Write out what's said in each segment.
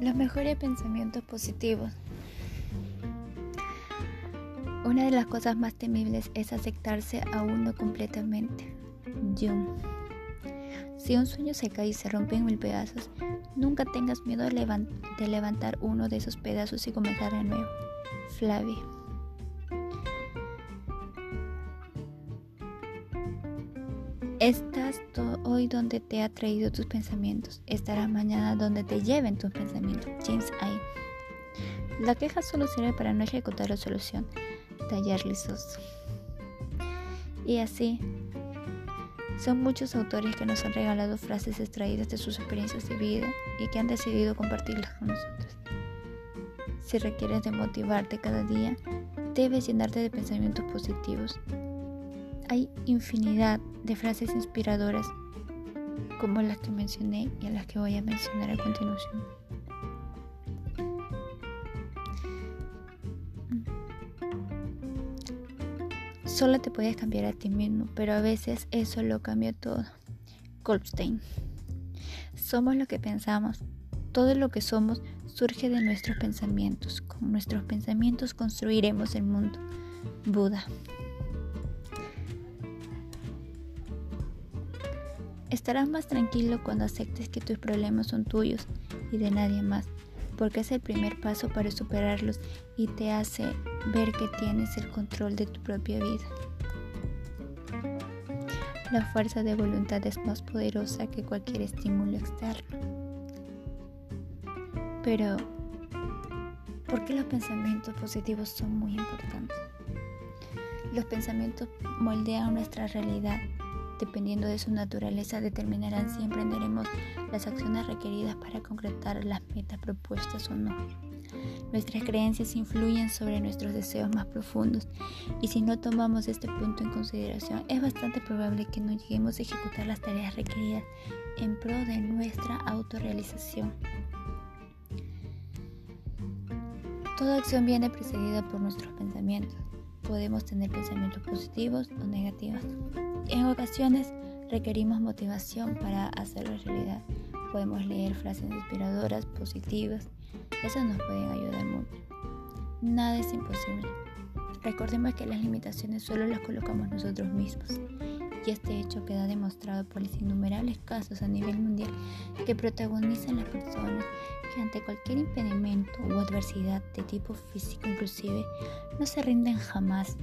Los mejores pensamientos positivos. Una de las cosas más temibles es aceptarse a uno completamente. Jung. Si un sueño se cae y se rompe en mil pedazos, nunca tengas miedo de, levantar uno de esos pedazos y comenzar de nuevo. Flavie. Estás hoy donde te ha traído tus pensamientos. Estarás mañana donde te lleven tus pensamientos. James I. La queja solo sirve para no ejecutar la solución. Tallar lisos. Y así, son muchos autores que nos han regalado frases extraídas de sus experiencias de vida y que han decidido compartirlas con nosotros. Si requieres motivarte cada día, debes llenarte de pensamientos positivos hay infinidad de frases inspiradoras como las que mencioné y a las que voy a mencionar a continuación. Solo te puedes cambiar a ti mismo, pero a veces eso lo cambia todo. Goldstein. Somos lo que pensamos. Todo lo que somos surge de nuestros pensamientos. Con nuestros pensamientos construiremos el mundo. Buda. Estarás más tranquilo cuando aceptes que tus problemas son tuyos y de nadie más, porque es el primer paso para superarlos y te hace ver que tienes el control de tu propia vida. La fuerza de voluntad es más poderosa que cualquier estímulo externo. Pero, ¿por qué los pensamientos positivos son muy importantes? Los pensamientos moldean nuestra realidad dependiendo de su naturaleza, determinarán si emprenderemos las acciones requeridas para concretar las metas propuestas o no. Nuestras creencias influyen sobre nuestros deseos más profundos y si no tomamos este punto en consideración es bastante probable que no lleguemos a ejecutar las tareas requeridas en pro de nuestra autorrealización. Toda acción viene precedida por nuestros pensamientos. Podemos tener pensamientos positivos o negativos. En ocasiones requerimos motivación para hacerlo realidad. Podemos leer frases inspiradoras, positivas. Esas nos pueden ayudar mucho. Nada es imposible. Recordemos que las limitaciones solo las colocamos nosotros mismos. Y este hecho queda demostrado por los innumerables casos a nivel mundial que protagonizan las personas que ante cualquier impedimento u adversidad de tipo físico inclusive no se rinden jamás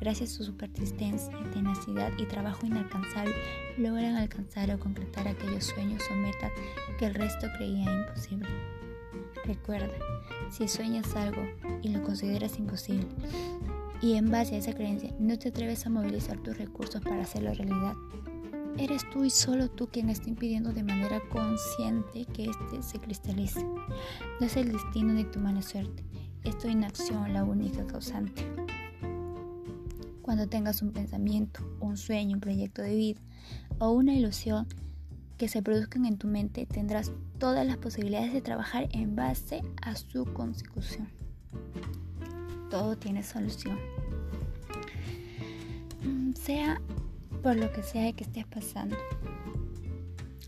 Gracias a su persistencia, tenacidad y trabajo inalcanzable, logran alcanzar o concretar aquellos sueños o metas que el resto creía imposible. Recuerda, si sueñas algo y lo consideras imposible, y en base a esa creencia no te atreves a movilizar tus recursos para hacerlo realidad, eres tú y solo tú quien está impidiendo de manera consciente que éste se cristalice. No es el destino ni tu mala suerte, es tu inacción la única causante. Cuando tengas un pensamiento, un sueño, un proyecto de vida o una ilusión que se produzcan en tu mente, tendrás todas las posibilidades de trabajar en base a su consecución. Todo tiene solución. Mm, sea por lo que sea que estés pasando,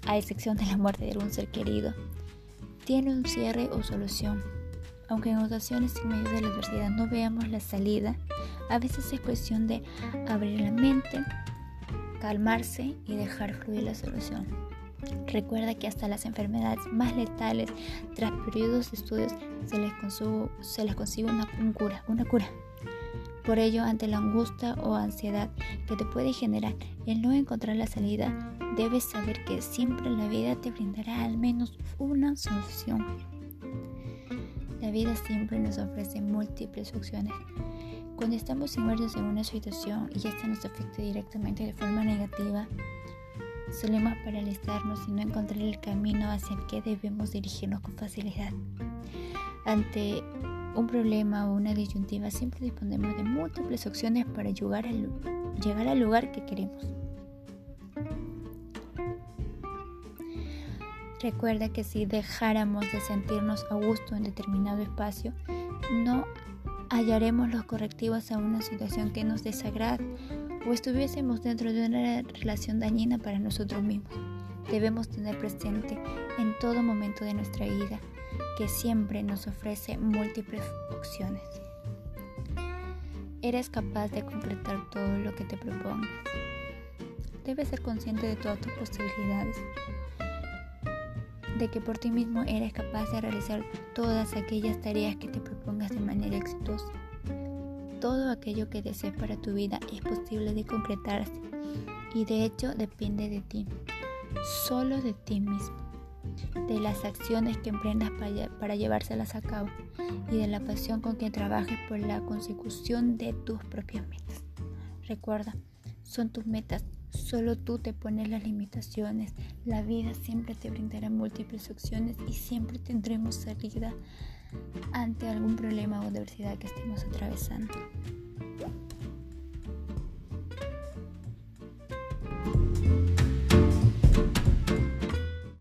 a excepción de la muerte de algún ser querido, tiene un cierre o solución. Aunque en ocasiones en medio de la adversidad no veamos la salida, a veces es cuestión de abrir la mente, calmarse y dejar fluir la solución. Recuerda que hasta las enfermedades más letales, tras periodos de estudios, se les, consigue una, cura, una cura. Por ello, ante la angustia o ansiedad que te puede generar el no encontrar la salida, debes saber que siempre la vida te brindará al menos una solución. La vida siempre nos ofrece múltiples opciones cuando estamos inmersos en una situación y esta nos afecta directamente de forma negativa, solemos paralizarnos y no encontrar el camino hacia el que debemos dirigirnos con facilidad. Ante un problema o una disyuntiva siempre disponemos de múltiples opciones para llegar al, llegar al lugar que queremos. Recuerda que si dejáramos de sentirnos a gusto en determinado espacio, no hallaremos los correctivos a una situación que nos desagrada o estuviésemos dentro de una relación dañina para nosotros mismos. Debemos tener presente en todo momento de nuestra vida que siempre nos ofrece múltiples opciones. Eres capaz de completar todo lo que te propongas. Debes ser consciente de todas tus posibilidades, de que por ti mismo eres capaz de realizar todas aquellas tareas que te propongas de manera exitosa. Todo aquello que desees para tu vida es posible de concretarse. Y de hecho depende de ti, solo de ti mismo, de las acciones que emprendas para, llevárselas a cabo. Y de la pasión con que trabajes por la consecución de tus propias metas. Recuerda, son tus metas, solo tú te pones las limitaciones, la vida siempre te brindará múltiples opciones y siempre tendremos salida ante algún problema o adversidad que estemos atravesando.